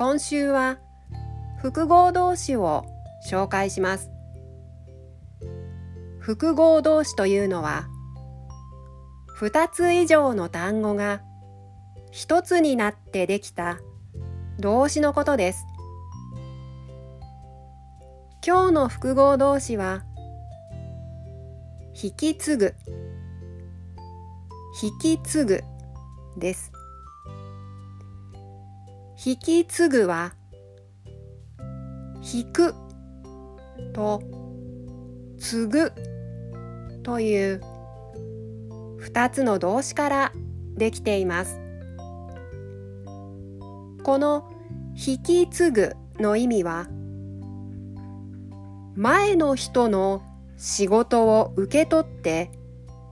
今週は複合動詞を紹介します。複合動詞というのは2つ以上の単語が1つになってできた動詞のことです。今日の複合動詞は引き継ぐ。引き継ぐです。引き継ぐは引くと継ぐという二つの動詞からできていますこの引き継ぐの意味は前の人の仕事を受け取って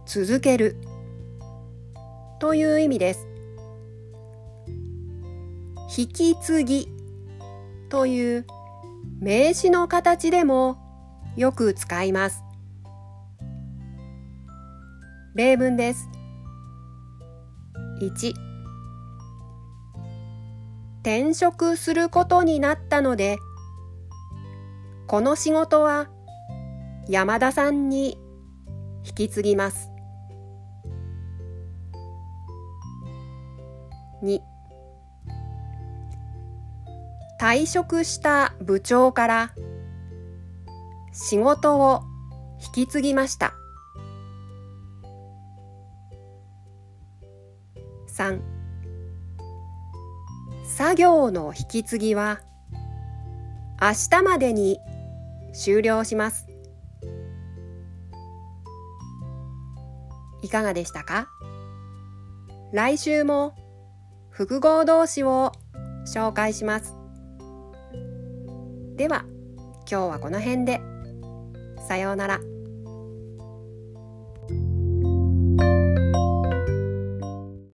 続けるという意味です。引き継ぎという名詞の形でもよく使います。例文です。1転職することになったのでこの仕事は山田さんに引き継ぎます。2退職した部長から仕事を引き継ぎました。3作業の引き継ぎは明日までに終了します。いかがでしたか？来週も複合動詞を紹介します。では今日はこの辺でさようなら。